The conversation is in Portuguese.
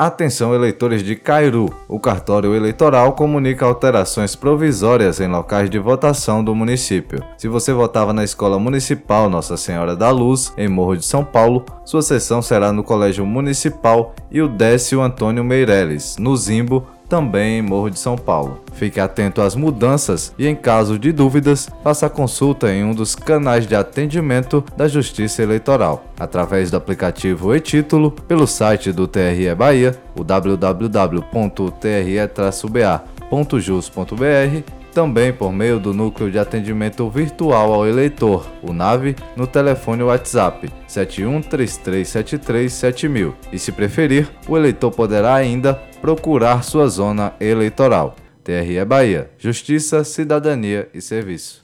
Atenção, eleitores de Cairu. O cartório eleitoral comunica alterações provisórias em locais de votação do município. Se você votava na Escola Municipal Nossa Senhora da Luz, em Morro de São Paulo, sua sessão será no Colégio Municipal e o Décio Antônio Meireles, no Zimbo, também em Morro de São Paulo. Fique atento às mudanças e, em caso de dúvidas, faça consulta em um dos canais de atendimento da Justiça Eleitoral, através do aplicativo e-Título, pelo site do TRE Bahia, o www.tre-ba.jus.br também por meio do Núcleo de Atendimento Virtual ao Eleitor, o NAVE, no telefone WhatsApp 7133737000. E se preferir, o eleitor poderá ainda procurar sua zona eleitoral. TRE Bahia, Justiça, Cidadania e Serviço.